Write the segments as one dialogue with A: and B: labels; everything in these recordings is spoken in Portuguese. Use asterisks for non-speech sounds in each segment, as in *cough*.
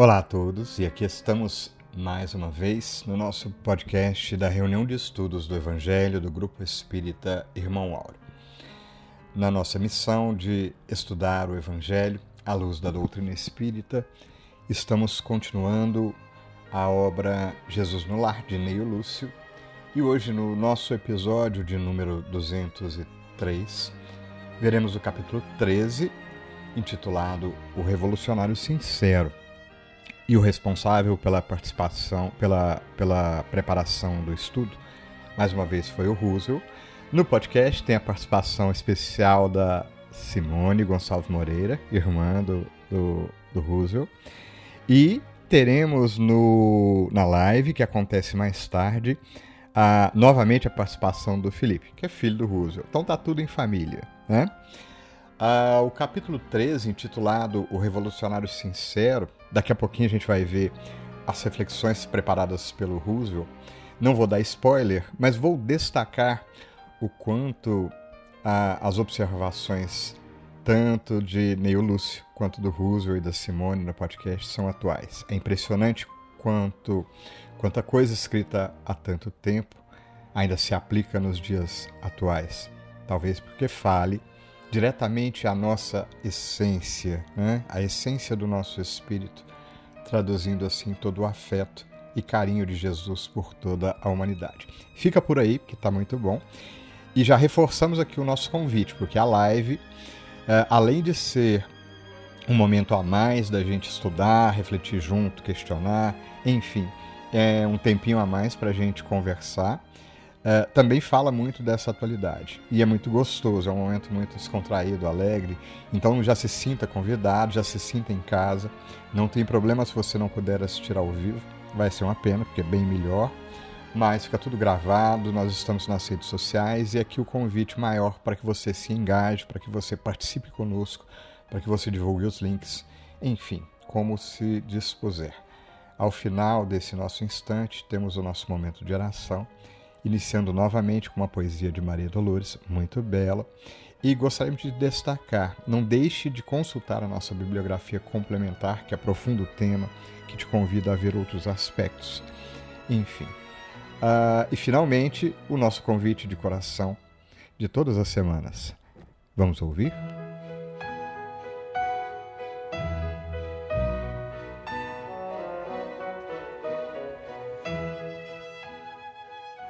A: Olá a todos, e aqui estamos mais uma vez no nosso podcast da reunião de estudos do Evangelho do Grupo Espírita Irmão Auro. Na nossa missão de estudar o Evangelho à luz da doutrina espírita, estamos continuando a obra Jesus no Lar de Neio Lúcio e hoje, no nosso episódio de número 203, veremos o capítulo 13, intitulado O Revolucionário Sincero e o responsável pela participação, pela, pela preparação do estudo, mais uma vez foi o Roosevelt. No podcast tem a participação especial da Simone Gonçalves Moreira, irmã do, do, do. E teremos no, na live, que acontece mais tarde, a, novamente a participação do Felipe, que é filho do Roosevelt. Então tá tudo em família, né? Ah, o capítulo 13, intitulado O Revolucionário Sincero, daqui a pouquinho a gente vai ver as reflexões preparadas pelo Roosevelt. Não vou dar spoiler, mas vou destacar o quanto ah, as observações tanto de Neil Lúcio quanto do Roosevelt e da Simone no podcast são atuais. É impressionante quanto quanta coisa escrita há tanto tempo ainda se aplica nos dias atuais. Talvez porque fale diretamente à nossa essência, né? a essência do nosso espírito, traduzindo assim todo o afeto e carinho de Jesus por toda a humanidade. Fica por aí, que está muito bom. E já reforçamos aqui o nosso convite, porque a live, é, além de ser um momento a mais da gente estudar, refletir junto, questionar, enfim, é um tempinho a mais para a gente conversar é, também fala muito dessa atualidade. E é muito gostoso, é um momento muito descontraído, alegre. Então já se sinta convidado, já se sinta em casa. Não tem problema se você não puder assistir ao vivo, vai ser uma pena, porque é bem melhor. Mas fica tudo gravado, nós estamos nas redes sociais e aqui o convite maior para que você se engaje, para que você participe conosco, para que você divulgue os links, enfim, como se dispuser. Ao final desse nosso instante, temos o nosso momento de oração iniciando novamente com uma poesia de Maria Dolores, muito bela. E gostaríamos de destacar: não deixe de consultar a nossa bibliografia complementar, que aprofunda o tema, que te convida a ver outros aspectos. Enfim. Uh, e finalmente, o nosso convite de coração de todas as semanas. Vamos ouvir?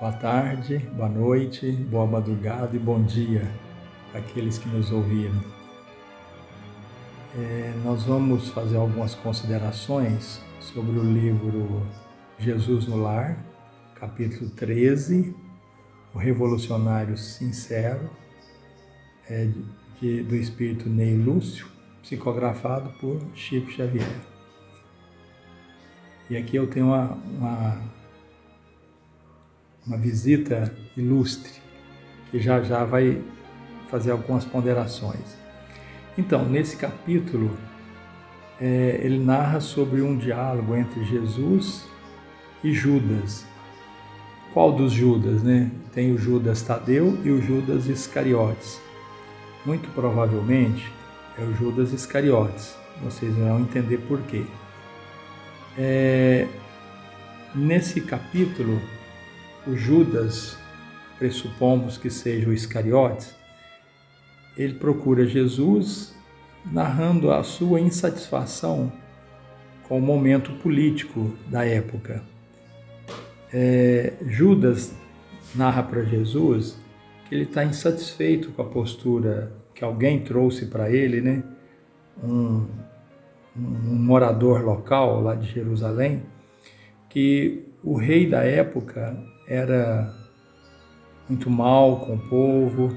B: Boa tarde, boa noite, boa madrugada e bom dia àqueles que nos ouviram. É, nós vamos fazer algumas considerações sobre o livro Jesus no Lar, capítulo 13, O Revolucionário Sincero, é, de, do espírito Ney Lúcio, psicografado por Chico Xavier. E aqui eu tenho uma, uma uma visita ilustre, que já já vai fazer algumas ponderações. Então, nesse capítulo, é, ele narra sobre um diálogo entre Jesus e Judas. Qual dos Judas, né? Tem o Judas Tadeu e o Judas Iscariotes. Muito provavelmente é o Judas Iscariotes. Vocês vão entender por quê. É, nesse capítulo, o Judas, pressupomos que seja o Iscariotes, ele procura Jesus narrando a sua insatisfação com o momento político da época. É, Judas narra para Jesus que ele está insatisfeito com a postura que alguém trouxe para ele, né? Um, um morador local lá de Jerusalém, que o rei da época era muito mal com o povo.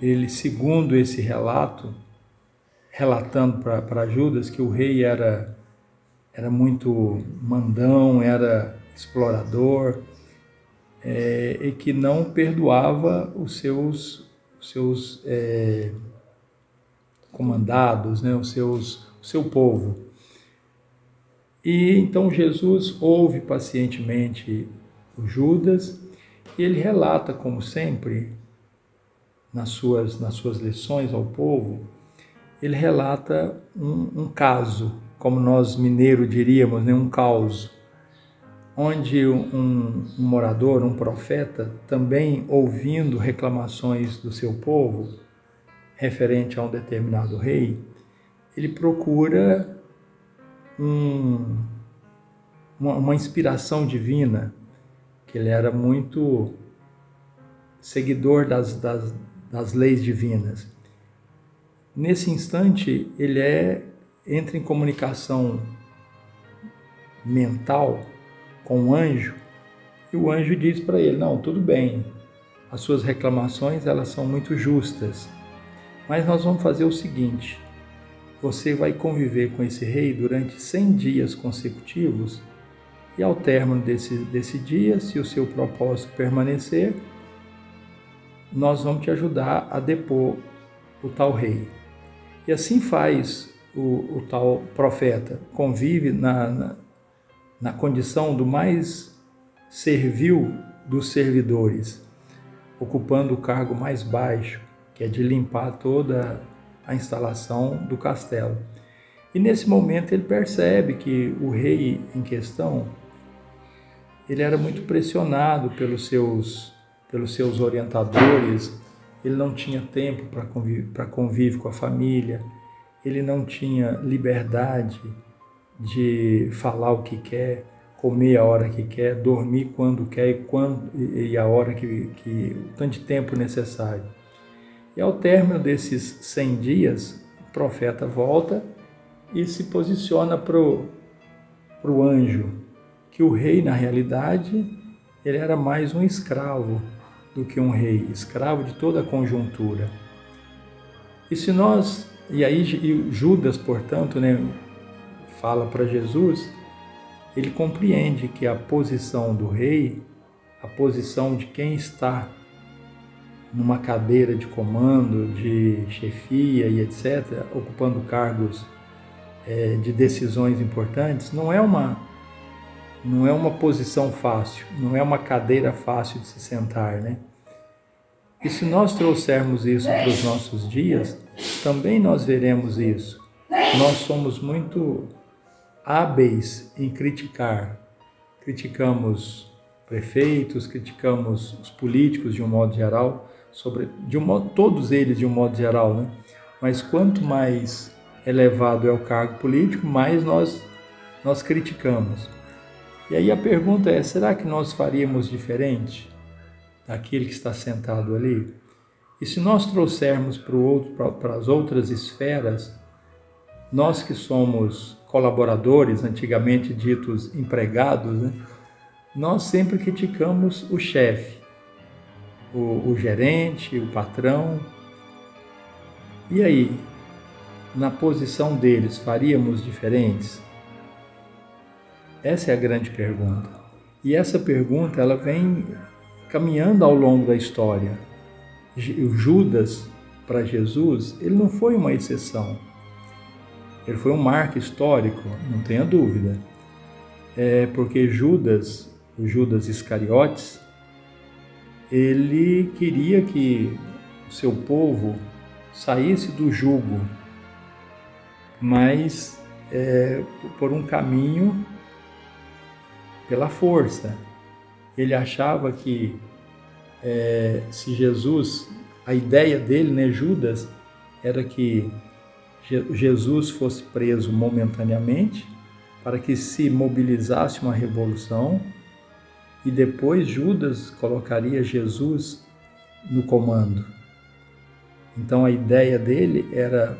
B: Ele, segundo esse relato, relatando para Judas que o rei era, era muito mandão, era explorador, é, e que não perdoava os seus, os seus é, comandados, né, os seus, o seu povo. E então Jesus ouve pacientemente o Judas, e ele relata, como sempre, nas suas, nas suas lições ao povo, ele relata um, um caso, como nós mineiro diríamos, né, um caos, onde um, um morador, um profeta, também ouvindo reclamações do seu povo referente a um determinado rei, ele procura um, uma, uma inspiração divina, que ele era muito seguidor das, das, das leis divinas. Nesse instante, ele é entra em comunicação mental com o anjo e o anjo diz para ele: "Não, tudo bem. As suas reclamações, elas são muito justas. Mas nós vamos fazer o seguinte: você vai conviver com esse rei durante 100 dias consecutivos e ao término desse, desse dia, se o seu propósito permanecer, nós vamos te ajudar a depor o tal rei. E assim faz o, o tal profeta, convive na, na, na condição do mais servil dos servidores, ocupando o cargo mais baixo, que é de limpar toda a instalação do castelo. E nesse momento ele percebe que o rei em questão ele era muito pressionado pelos seus, pelos seus orientadores, ele não tinha tempo para convívio, convívio com a família, ele não tinha liberdade de falar o que quer, comer a hora que quer, dormir quando quer e, quando, e a hora que, que o tanto de tempo necessário. E ao término desses 100 dias, o profeta volta e se posiciona para o anjo que o rei, na realidade, ele era mais um escravo do que um rei, escravo de toda a conjuntura. E se nós, e aí Judas, portanto, né, fala para Jesus, ele compreende que a posição do rei, a posição de quem está numa cadeira de comando, de chefia e etc., ocupando cargos é, de decisões importantes, não é uma não é uma posição fácil, não é uma cadeira fácil de se sentar, né? E se nós trouxermos isso para os nossos dias, também nós veremos isso. Nós somos muito hábeis em criticar. Criticamos prefeitos, criticamos os políticos de um modo geral, sobre de um modo, todos eles de um modo geral, né? Mas quanto mais elevado é o cargo político, mais nós nós criticamos. E aí a pergunta é: será que nós faríamos diferente daquele que está sentado ali? E se nós trouxermos para, outro, para as outras esferas, nós que somos colaboradores, antigamente ditos empregados, né? nós sempre criticamos o chefe, o, o gerente, o patrão. E aí, na posição deles, faríamos diferentes? Essa é a grande pergunta. E essa pergunta ela vem caminhando ao longo da história. O Judas para Jesus, ele não foi uma exceção. Ele foi um marco histórico, não tenha dúvida. É porque Judas, o Judas Iscariotes, ele queria que o seu povo saísse do jugo, mas é, por um caminho pela força. Ele achava que é, se Jesus, a ideia dele, né, Judas, era que Jesus fosse preso momentaneamente para que se mobilizasse uma revolução e depois Judas colocaria Jesus no comando. Então a ideia dele era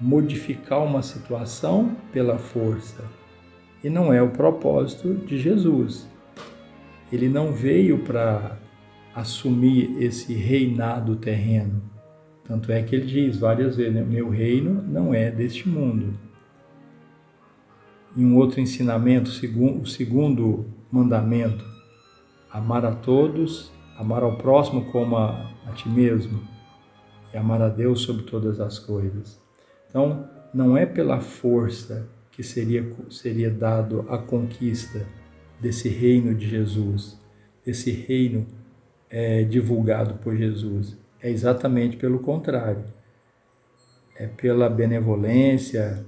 B: modificar uma situação pela força e não é o propósito de Jesus. Ele não veio para assumir esse reinado terreno. Tanto é que ele diz várias vezes: né? Meu reino não é deste mundo. E um outro ensinamento, o segundo mandamento, amar a todos, amar ao próximo como a, a ti mesmo, e amar a Deus sobre todas as coisas. Então, não é pela força que seria, seria dado a conquista desse reino de Jesus, desse reino é, divulgado por Jesus. É exatamente pelo contrário. É pela benevolência,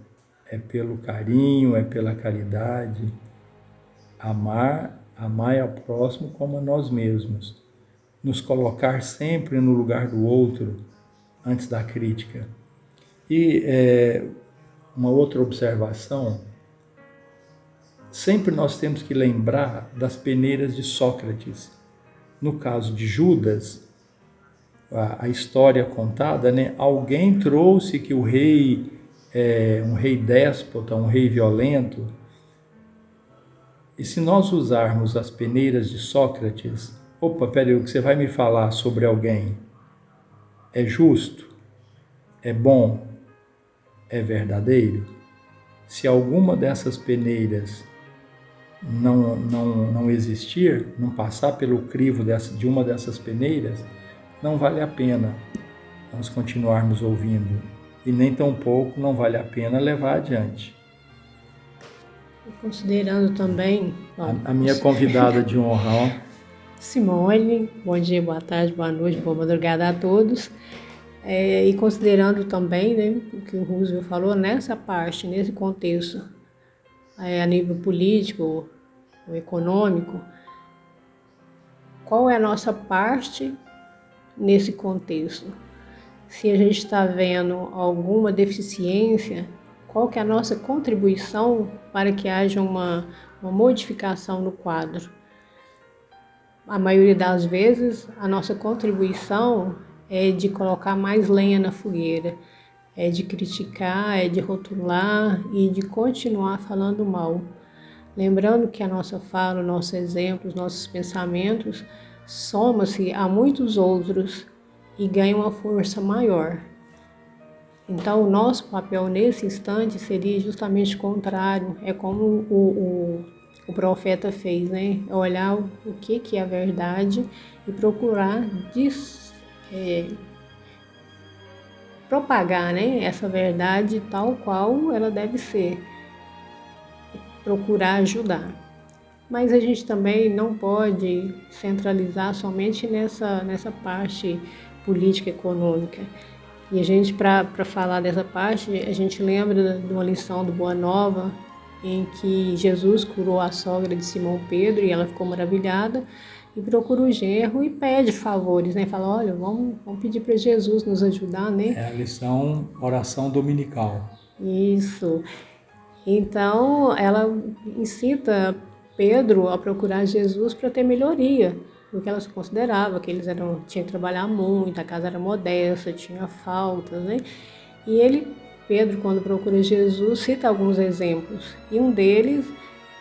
B: é pelo carinho, é pela caridade. Amar, amar ao próximo como a nós mesmos. Nos colocar sempre no lugar do outro antes da crítica. E é, uma outra observação, sempre nós temos que lembrar das peneiras de Sócrates. No caso de Judas, a, a história contada, né? alguém trouxe que o rei, é, um rei déspota, um rei violento, e se nós usarmos as peneiras de Sócrates, opa, peraí, o que você vai me falar sobre alguém é justo? É bom? É verdadeiro? Se alguma dessas peneiras não, não, não existir, não passar pelo crivo dessa, de uma dessas peneiras, não vale a pena nós continuarmos ouvindo e nem tampouco não vale a pena levar adiante.
C: Considerando também.
B: A, a, minha convidada de honra.
C: Simone, bom dia, boa tarde, boa noite, boa madrugada a todos. É, e considerando também né, o que o Roosevelt falou, nessa parte, nesse contexto, é, a nível político, econômico, qual é a nossa parte nesse contexto. Se a gente está vendo alguma deficiência, qual que é a nossa contribuição para que haja uma, uma modificação no quadro? A maioria das vezes, a nossa contribuição é de colocar mais lenha na fogueira, é de criticar, é de rotular e de continuar falando mal. Lembrando que a nossa fala, o nosso exemplo, os nossos pensamentos soma-se a muitos outros e ganha uma força maior. Então, o nosso papel nesse instante seria justamente o contrário, é como o, o, o profeta fez, né? Olhar o, que, que é a verdade e procurar dis, é, propagar né, essa verdade tal qual ela deve ser, procurar ajudar. Mas a gente também não pode centralizar somente nessa, nessa parte política econômica. E a gente, para falar dessa parte, a gente lembra de uma lição do Boa Nova, em que Jesus curou a sogra de Simão Pedro e ela ficou maravilhada e procura o genro e pede favores, né? Fala, olha, vamos, vamos pedir para Jesus nos ajudar, né?
B: É a lição oração dominical.
C: Isso. Então, ela incita Pedro a procurar Jesus para ter melhoria, porque ela se considerava que eles eram tinham que trabalhar muito, a casa era modesta, tinha faltas, né? E ele, Pedro, quando procura Jesus, cita alguns exemplos. E um deles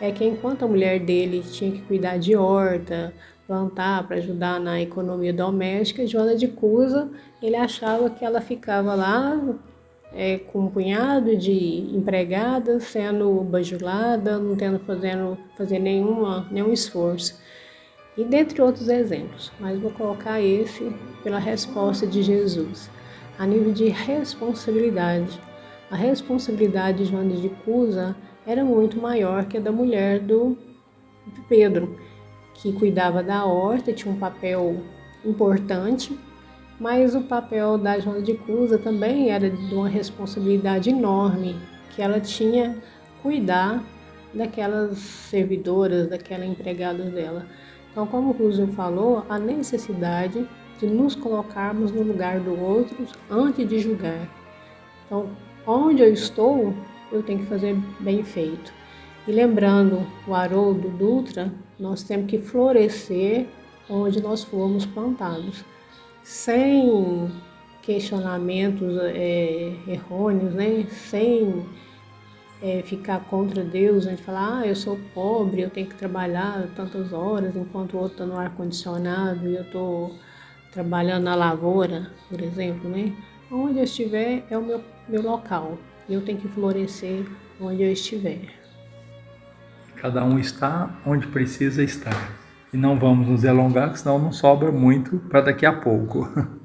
C: é que enquanto a mulher dele tinha que cuidar de horta, plantar para ajudar na economia doméstica, Joana de Cusa, ele achava que ela ficava lá é, com um punhado de empregadas sendo bajulada, não tendo fazendo fazer nenhuma, nenhum esforço. E dentre outros exemplos, mas vou colocar esse pela resposta de Jesus. A nível de responsabilidade. A responsabilidade de Joana de Cusa era muito maior que a da mulher do Pedro, que cuidava da horta, tinha um papel importante mas o papel da Joana de Cusa também era de uma responsabilidade enorme, que ela tinha cuidar daquelas servidoras, daquelas empregadas dela. Então, como o Roosevelt falou, a necessidade de nos colocarmos no lugar do outro antes de julgar. Então, onde eu estou, eu tenho que fazer bem feito. E lembrando o Haroldo Dutra, nós temos que florescer onde nós fomos plantados sem questionamentos é, errôneos, né? sem é, ficar contra Deus, a gente falar, ah, eu sou pobre, eu tenho que trabalhar tantas horas, enquanto o outro está no ar-condicionado e eu estou trabalhando na lavoura, por exemplo, né? Onde eu estiver é o meu, meu local eu tenho que florescer onde eu estiver.
B: Cada um está onde precisa estar. E não vamos nos alongar, senão não sobra muito para daqui a pouco. *laughs*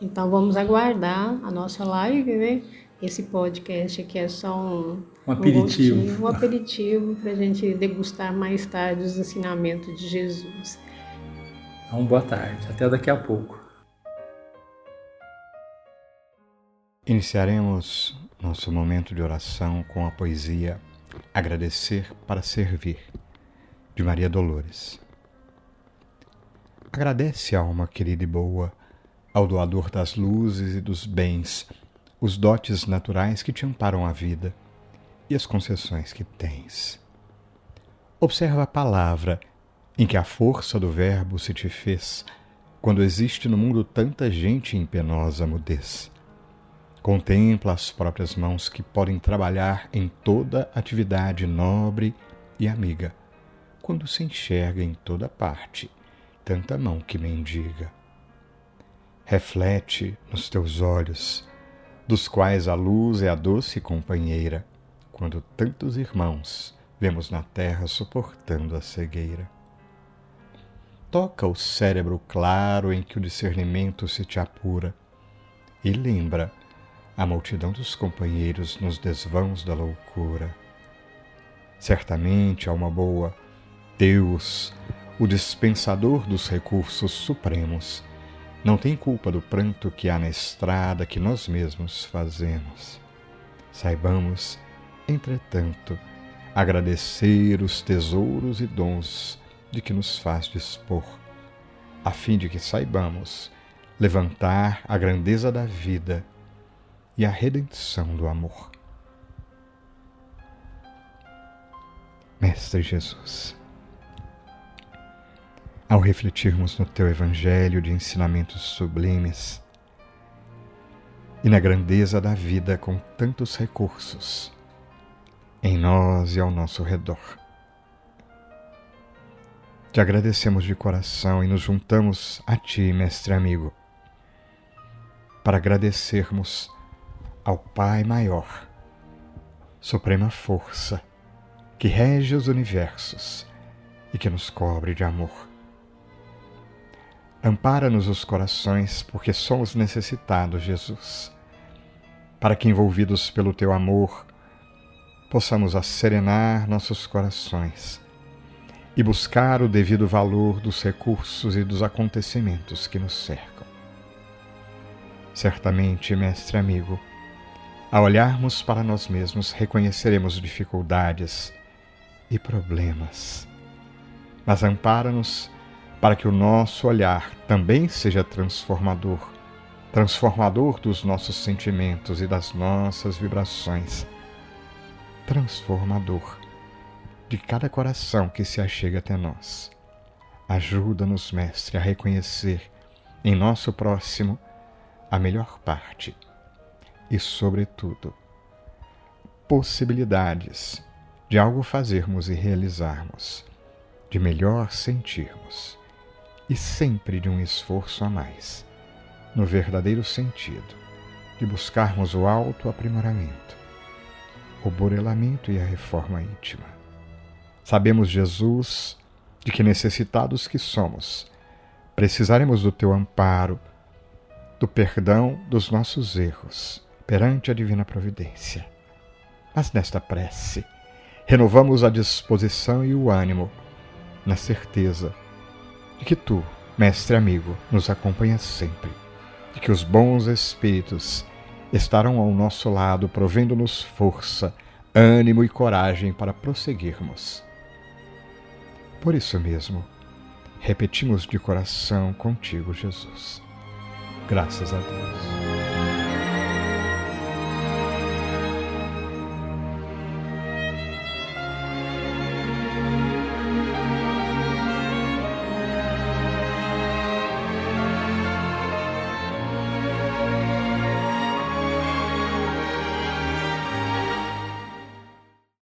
C: Então vamos aguardar a nossa live, né? Esse podcast aqui é só um,
B: um aperitivo. Um,
C: gostinho, um aperitivo para a gente degustar mais tarde os ensinamentos de Jesus.
B: Então, boa tarde. Até daqui a pouco.
A: Iniciaremos nosso momento de oração com a poesia Agradecer para Servir, de Maria Dolores. Agradece, alma querida e boa, ao doador das luzes e dos bens, os dotes naturais que te amparam a vida e as concessões que tens. Observa a palavra em que a força do Verbo se te fez, quando existe no mundo tanta gente em penosa mudez. Contempla as próprias mãos que podem trabalhar em toda atividade nobre e amiga, quando se enxerga em toda parte tanta mão que mendiga. Reflete nos teus olhos, dos quais a luz é a doce companheira, quando tantos irmãos vemos na terra suportando a cegueira. Toca o cérebro claro em que o discernimento se te apura e lembra a multidão dos companheiros nos desvãos da loucura. Certamente, alma boa, Deus, o dispensador dos recursos supremos, não tem culpa do pranto que há na estrada que nós mesmos fazemos. Saibamos, entretanto, agradecer os tesouros e dons de que nos faz dispor, a fim de que saibamos levantar a grandeza da vida e a redenção do amor. Mestre Jesus, ao refletirmos no teu Evangelho de ensinamentos sublimes e na grandeza da vida com tantos recursos, em nós e ao nosso redor, te agradecemos de coração e nos juntamos a Ti, Mestre amigo, para agradecermos ao Pai Maior, Suprema Força, que rege os universos e que nos cobre de amor. Ampara-nos os corações, porque somos necessitados, Jesus, para que, envolvidos pelo teu amor, possamos acerenar nossos corações e buscar o devido valor dos recursos e dos acontecimentos que nos cercam. Certamente, mestre amigo, ao olharmos para nós mesmos, reconheceremos dificuldades e problemas. Mas ampara-nos para que o nosso olhar também seja transformador transformador dos nossos sentimentos e das nossas vibrações, transformador de cada coração que se achega até nós. Ajuda-nos, Mestre, a reconhecer em nosso próximo a melhor parte e, sobretudo, possibilidades de algo fazermos e realizarmos, de melhor sentirmos e sempre de um esforço a mais, no verdadeiro sentido de buscarmos o autoaprimoramento, o burelamento e a reforma íntima. Sabemos, Jesus, de que necessitados que somos, precisaremos do teu amparo, do perdão dos nossos erros perante a divina providência. Mas nesta prece, renovamos a disposição e o ânimo, na certeza de que tu, mestre amigo, nos acompanhas sempre, de que os bons espíritos estarão ao nosso lado, provendo-nos força, ânimo e coragem para prosseguirmos. Por isso mesmo, repetimos de coração contigo, Jesus. Graças a Deus.